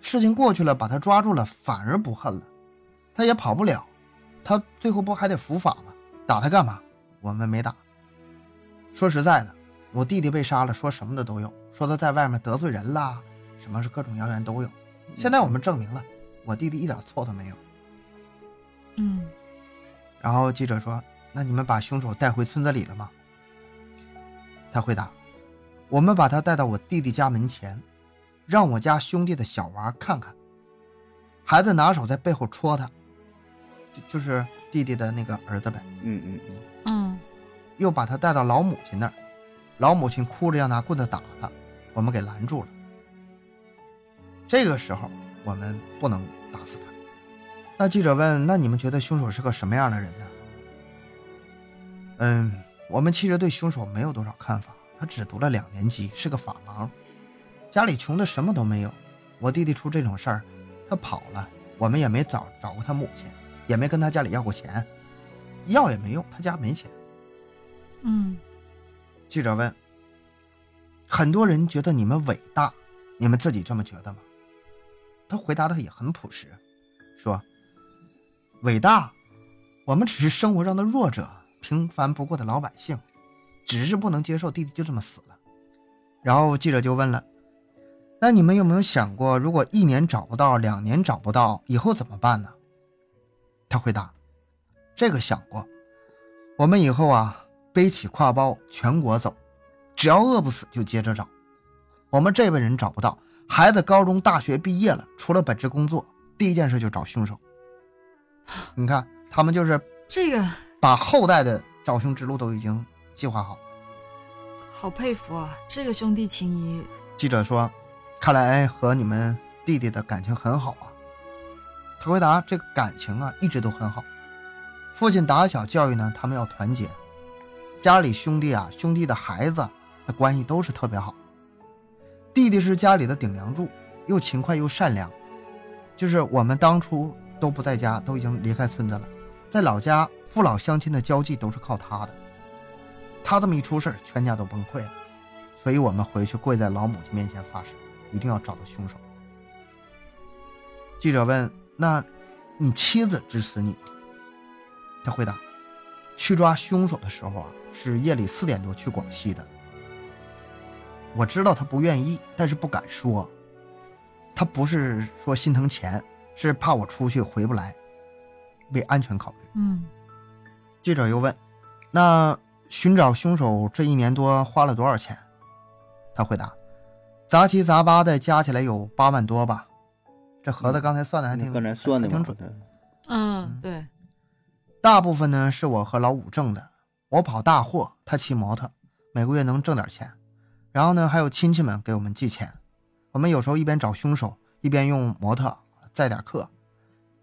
事情过去了，把他抓住了，反而不恨了，他也跑不了，他最后不还得伏法吗？打他干嘛？我们没打。说实在的，我弟弟被杀了，说什么的都有，说他在外面得罪人啦，什么是各种谣言都有。现在我们证明了，我弟弟一点错都没有。嗯然后记者说：“那你们把凶手带回村子里了吗？”他回答：“我们把他带到我弟弟家门前，让我家兄弟的小娃看看。孩子拿手在背后戳他，就就是弟弟的那个儿子呗。嗯嗯嗯，嗯又把他带到老母亲那儿，老母亲哭着要拿棍子打他，我们给拦住了。这个时候我们不能打死他。那记者问：“那你们觉得凶手是个什么样的人呢？”嗯，我们其实对凶手没有多少看法。他只读了两年级，是个法盲，家里穷的什么都没有。我弟弟出这种事儿，他跑了，我们也没找找过他母亲，也没跟他家里要过钱，要也没用，他家没钱。嗯记者问：“很多人觉得你们伟大，你们自己这么觉得吗？”他回答的也很朴实，说：“伟大，我们只是生活上的弱者，平凡不过的老百姓，只是不能接受弟弟就这么死了。”然后记者就问了：“那你们有没有想过，如果一年找不到，两年找不到，以后怎么办呢？”他回答：“这个想过，我们以后啊。”背起挎包全国走，只要饿不死就接着找。我们这辈人找不到，孩子高中、大学毕业了，除了本职工作，第一件事就找凶手。你看，他们就是这个把后代的找凶之路都已经计划好。好佩服啊！这个兄弟情谊，记者说：“看来和你们弟弟的感情很好啊。”他回答：“这个感情啊，一直都很好。父亲打小教育呢，他们要团结。”家里兄弟啊，兄弟的孩子的关系都是特别好。弟弟是家里的顶梁柱，又勤快又善良。就是我们当初都不在家，都已经离开村子了，在老家父老乡亲的交际都是靠他的。他这么一出事全家都崩溃了。所以我们回去跪在老母亲面前发誓，一定要找到凶手。记者问：“那，你妻子支持你吗？”他回答：“去抓凶手的时候啊。”是夜里四点多去广西的。我知道他不愿意，但是不敢说。他不是说心疼钱，是怕我出去回不来，为安全考虑。嗯。记者又问：“那寻找凶手这一年多花了多少钱？”他回答：“杂七杂八的加起来有八万多吧。”这盒子刚才算的还挺，刚才算的挺准的。嗯，对。大部分呢是我和老五挣的。我跑大货，他骑摩托，每个月能挣点钱。然后呢，还有亲戚们给我们寄钱。我们有时候一边找凶手，一边用模特载点客，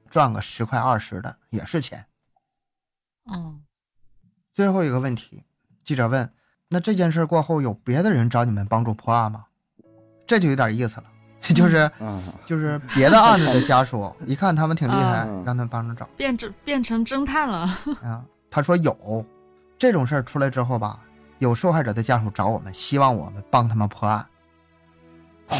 赚个十块二十的也是钱。嗯。最后一个问题，记者问：“那这件事过后，有别的人找你们帮助破案吗？”这就有点意思了，就是就是别的案子的家属 <laughs> 一看他们挺厉害，让他们帮着找，变成变成侦探了。啊，<laughs> 他说有。这种事儿出来之后吧，有受害者的家属找我们，希望我们帮他们破案。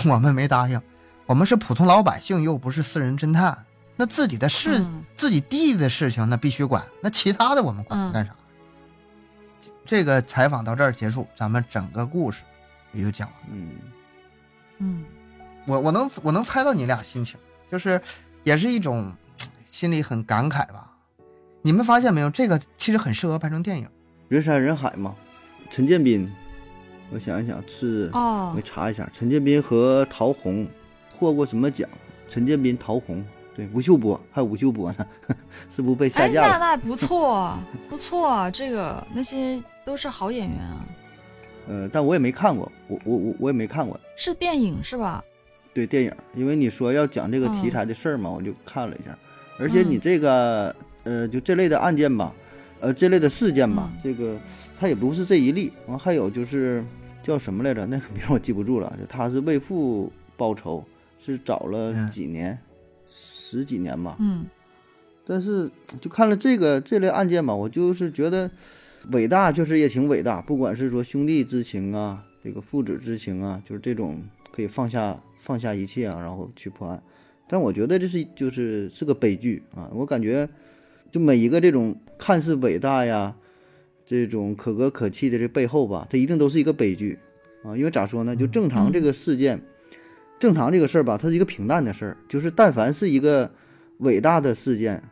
<laughs> 我们没答应，我们是普通老百姓，又不是私人侦探。那自己的事，自己弟弟的事情，那必须管。那其他的我们管干啥？这个采访到这儿结束，咱们整个故事也就讲完。了嗯，我我能我能猜到你俩心情，就是也是一种心里很感慨吧。你们发现没有？这个其实很适合拍成电影。人山人海嘛，陈建斌，我想一想是哦，我查一下，陈建斌和陶虹获过什么奖？陈建斌、陶虹，对，吴秀波还有吴秀波呢，<laughs> 是不是被下架了？那那不错，<laughs> 不错，这个那些都是好演员啊。呃，但我也没看过，我我我我也没看过，是电影是吧？对，电影，因为你说要讲这个题材的事儿嘛，我就看了一下，而且你这个呃，就这类的案件吧。呃，这类的事件吧，这个他也不是这一例，完还有就是叫什么来着？<laughs> 那个名我记不住了。就他是为父报仇，是找了几年，十几年吧。嗯。但是就看了这个这类案件吧，我就是觉得伟大，确实也挺伟大。不管是说兄弟之情啊，这个父子之情啊，就是这种可以放下放下一切啊，然后去破案。但我觉得这是就是是个悲剧啊！我感觉就每一个这种看似伟大呀，这种可歌可泣的这背后吧，它一定都是一个悲剧啊！因为咋说呢？就正常这个事件，正常这个事儿吧，它是一个平淡的事儿。就是但凡是一个伟大的事件，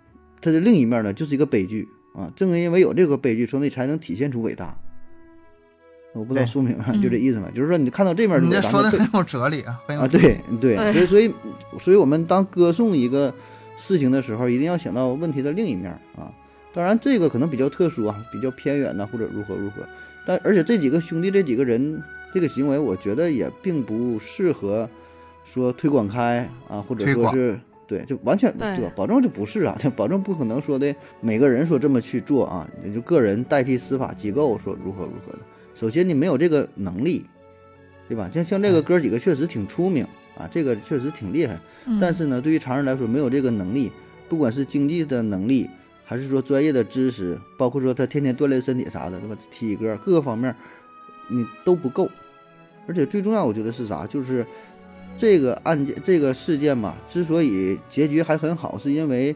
它的另一面呢，就是一个悲剧啊！正因为有这个悲剧，所以才能体现出伟大。我不知道说明白就这意思没？就是说你看到这面，你这说的很有哲理啊，很有啊，对对，所以所以所以我们当歌颂一个事情的时候，一定要想到问题的另一面啊。当然这个可能比较特殊啊，比较偏远呐，或者如何如何。但而且这几个兄弟这几个人这个行为，我觉得也并不适合说推广开啊，或者说是对，就完全对吧？保证就不是啊，就保证不可能说的每个人说这么去做啊，你就个人代替司法机构说如何如何的。首先，你没有这个能力，对吧？像像这个哥几个确实挺出名啊，这个确实挺厉害。但是呢，对于常人来说，没有这个能力，不管是经济的能力，还是说专业的知识，包括说他天天锻炼身体啥的，对吧？体格各个方面，你都不够。而且最重要，我觉得是啥？就是这个案件、这个事件嘛，之所以结局还很好，是因为，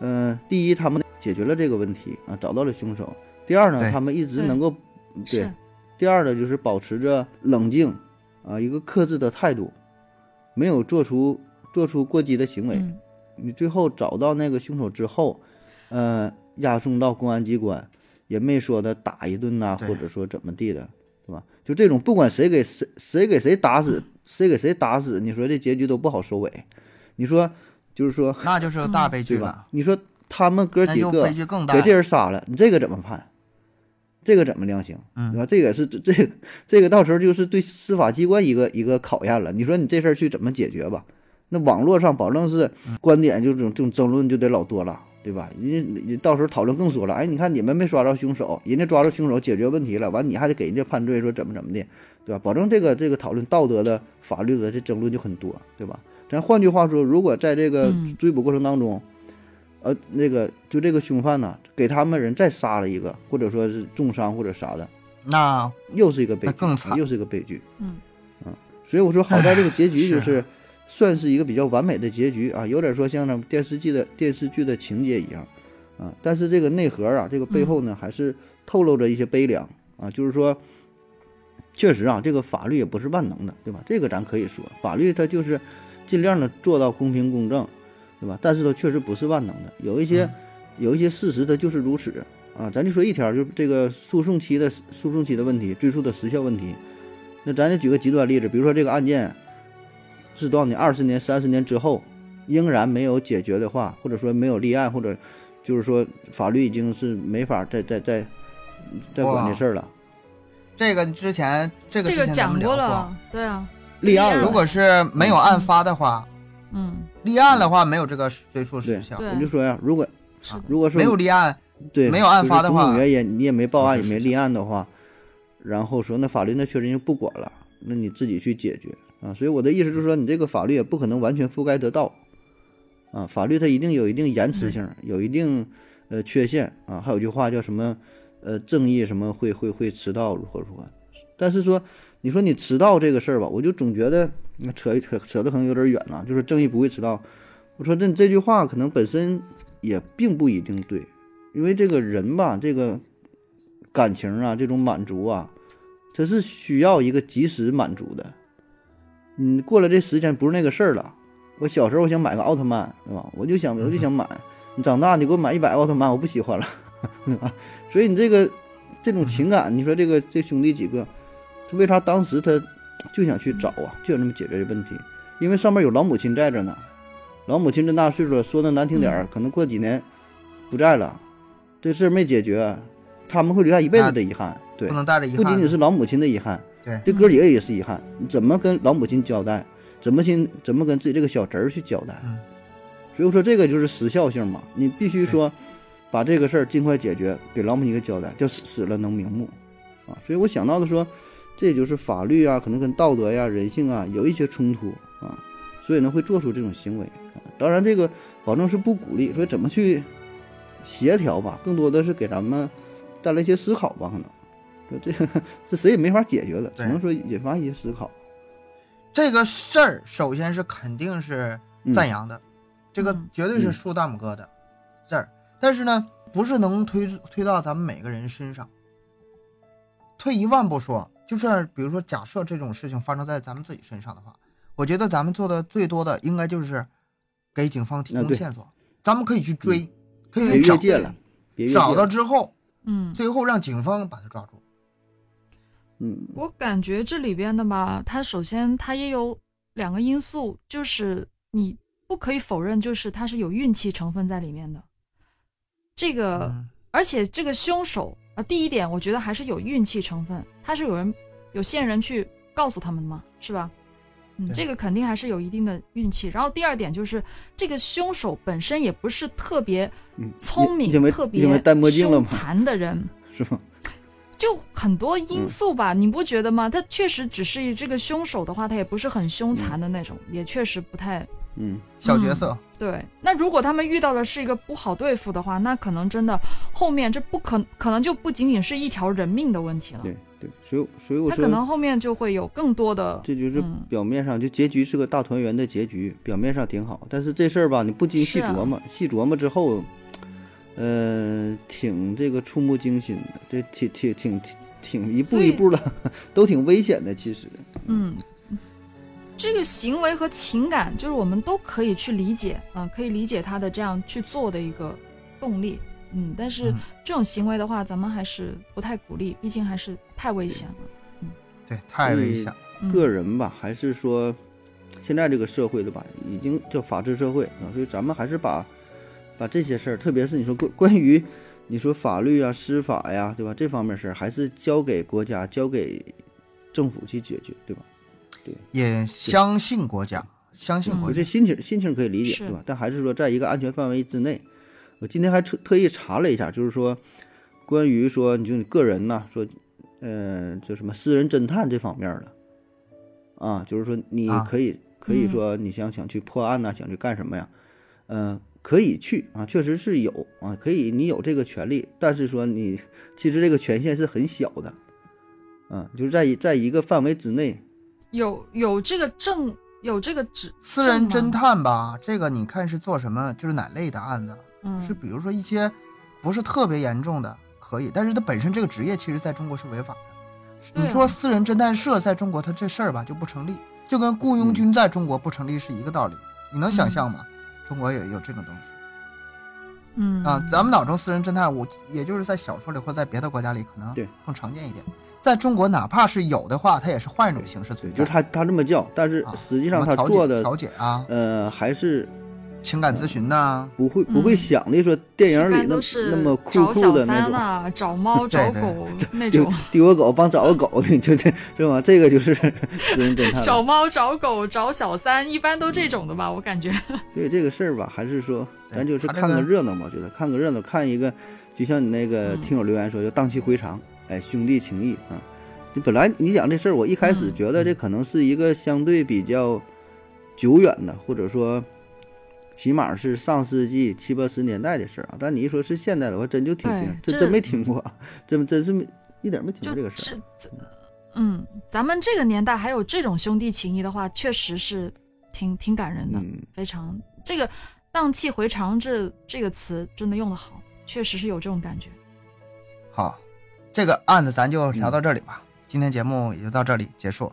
嗯，第一，他们解决了这个问题啊，找到了凶手；第二呢，他们一直能够对。第二呢，就是保持着冷静，啊，一个克制的态度，没有做出做出过激的行为。你最后找到那个凶手之后，呃，押送到公安机关，也没说他打一顿呐，或者说怎么地的，对吧？就这种，不管谁给谁谁给谁打死，谁给谁打死，你说这结局都不好收尾。你说，就是说，那就是个大悲剧吧？你说他们哥几个给这人杀了，你这个怎么判？这个怎么量刑，对吧？这个是这这个到时候就是对司法机关一个一个考验了。你说你这事儿去怎么解决吧？那网络上保证是观点，就这种这种争论就得老多了，对吧？人家到时候讨论更多了。哎，你看你们没抓着凶手，人家抓着凶手解决问题了，完你还得给人家判罪，说怎么怎么的，对吧？保证这个这个讨论道德的、法律的这争论就很多，对吧？咱换句话说，如果在这个追捕过程当中，呃，那个就这个凶犯呢，给他们人再杀了一个，或者说是重伤或者啥的，那又是一个悲剧，更惨，又是一个悲剧。嗯，啊，所以我说好在这个结局就是算是一个比较完美的结局啊，有点说像那电视剧的电视剧的情节一样啊，但是这个内核啊，这个背后呢，还是透露着一些悲凉啊，就是说，确实啊，这个法律也不是万能的，对吧？这个咱可以说，法律它就是尽量的做到公平公正。对吧？但是它确实不是万能的，有一些有一些事实它就是如此啊。咱就说一条，就这个诉讼期的诉讼期的问题，追诉的时效问题。那咱就举个极端例子，比如说这个案件是多少年、二十年、三十年之后仍然没有解决的话，或者说没有立案，或者就是说法律已经是没法再再再再管这事儿了。这个之前这个这个讲过了，对啊，立案如果是没有案发的话。嗯，立案的话没有这个追诉时效。我就说呀，如果如果说没有立案，对，没有案发的话，原因你也没报案，也没立案的话，然后说那法律那确实就不管了，那你自己去解决啊。所以我的意思就是说，你这个法律也不可能完全覆盖得到啊，法律它一定有一定延迟性，有一定呃缺陷啊。还有句话叫什么呃，正义什么会会会迟到如何如何，但是说。你说你迟到这个事儿吧，我就总觉得那扯扯扯的可能有点远了。就是正义不会迟到，我说这这句话可能本身也并不一定对，因为这个人吧，这个感情啊，这种满足啊，他是需要一个及时满足的。嗯，过了这时间不是那个事儿了。我小时候我想买个奥特曼，对吧？我就想我就想买。你长大你给我买一百奥特曼，我不喜欢了，<laughs> 对吧？所以你这个这种情感，你说这个这兄弟几个。他为啥当时他就想去找啊？就想这么解决这问题？因为上面有老母亲在这呢。老母亲这大岁数了，说的难听点儿，可能过几年不在了，这事儿没解决，他们会留下一辈子的遗憾。对，不能带着遗憾。不仅仅是老母亲的遗憾，对，这哥几个也是遗憾。你怎么跟老母亲交代？怎么先怎么跟自己这个小侄儿去交代？所以说这个就是时效性嘛，你必须说把这个事儿尽快解决，给老母亲一个交代，叫死死了能瞑目啊。所以我想到的说。这就是法律啊，可能跟道德呀、人性啊有一些冲突啊，所以呢会做出这种行为。当然，这个保证是不鼓励，所以怎么去协调吧，更多的是给咱们带来一些思考吧。可能，这个这谁也没法解决的，只能说引发一些思考。这个事儿首先是肯定是嗯赞扬的，这个嗯绝对是嗯竖大拇哥的事儿。但是呢，不是能推推到咱们每个人身上。退一万步说，就是比如说，假设这种事情发生在咱们自己身上的话，我觉得咱们做的最多的应该就是给警方提供线索，咱们可以去追，可以去找找到。之后，嗯，最后让警方把他抓住。嗯，我感觉这里边的吧，它首先它也有两个因素，就是你不可以否认，就是它是有运气成分在里面的。这个，嗯而且这个凶手啊，第一点我觉得还是有运气成分，他是有人有线人去告诉他们的嘛，是吧？嗯，这个肯定还是有一定的运气。然后第二点就是这个凶手本身也不是特别嗯聪明、特别凶嘛，残的人。<laughs> 是吧？就很多嗯因素吧，你不觉得吗？他确实只是这个凶手的话，他也不是很凶残的那种，也确实不太嗯，小角色，对。那如果他们遇到的是一个不好对付的话，那可能真的后面这不可可能就不仅仅是一条人命的问题了，对对，所以所以我说他可能后面就会有更多的这就是嗯表面上就结局是个大团圆的结局，表面上挺好，但是这事儿吧，你不经细琢磨，细琢磨之后，呃，挺这个触目惊心的，这挺挺挺挺挺一步一步的，<laughs> 都挺危险的，其实。嗯。这个行为和情感，就是我们都可以去理解啊、可以理解他的这样去做的一个动力，嗯，但是嗯这种行为的话，咱们还是不太鼓励，毕竟还是太危险了。嗯对，太危险。嗯个人吧，还是说现在这个社会的吧，已经叫法治社会啊，所以咱们还是把把这些事儿，特别是你说关 <laughs> 关于你说法律啊、司法呀，对吧？这方面事儿还是交给国家、交给政府去解决，对吧？也相信国家，相信国家这。心情心情可以理解，对吧？但还是说在一个安全范围之内。我今天还特特意查了一下，就是说关于说你就你个人呐，说呃，就什么私人侦探这方面的啊，就是说你啊可以、可以嗯说你想想去破案呐、想去干什么呀？嗯、可以去啊，确实是有啊，可以你有这个权利，但是说你其实这个权限是很小的，啊，就是在在一个范围之内，有有这个证，有这个指私人侦，探吧，这个你看是做什么，就是哪类的案子？嗯，是比如说一些不是特别严重的可以，但是他本身这个职业其实在中国是违法的。啊你说私人侦探社在中国，他这事儿吧就不成立，就跟雇佣军在中国不成立是一个道理。你能想象吗？中国也有这种东西嗯啊。咱们脑中私人侦探，我也就是在小说里或者在别的国家里可能对更常见一点。在中国，哪怕是有的话，它也是换一种形式，存在。就是他他这么叫，但是啊实际上他做的调解啊，呃还是情感咨询呐、不会不会嗯想的说电影里那般都是那么酷酷找小的那种，三啊，找猫 <laughs> 找对狗那种，<laughs> 丢个狗帮找个狗的，就这是吧？这个就是私人侦探。<laughs> 找猫找狗找小三，一般都这种的吧，我感觉。所以这个事儿吧，还是说咱就是看个热闹嘛，我觉得看个热闹，看一个，就像你那个嗯听友留言说，就荡气回肠，哎，兄弟情谊啊。你本来你讲这事儿，我一开始嗯觉得这可能是一个相对比较久远的，或者说起码是上世纪七八十年代的事儿啊。但你一说是现代的，我真就挺惊讶，对这这真没听过，<laughs> 真真是没一点没听过这个事儿。这，这嗯，咱们这个年代还有这种兄弟情谊的话，确实是挺挺感人的，嗯，非常这个“荡气回肠这”这个词真的用的好，确实是有这种感觉。好，这个案子咱就聊到这里吧。今天节目也就到这里结束，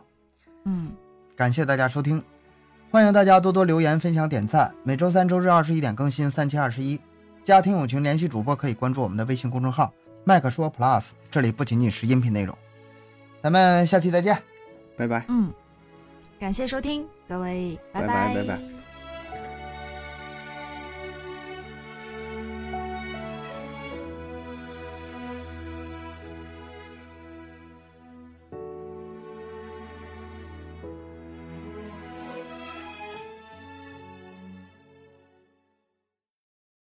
嗯，感谢大家收听，欢迎大家多多留言、分享、点赞。每周三、周日二十一点更新，三七二十一。家庭友群联系主播可以关注我们的微信公众号“麦克说 Plus”，这里不仅仅是音频内容。咱们下期再见。拜拜。嗯，感谢收听，各位，拜拜拜拜拜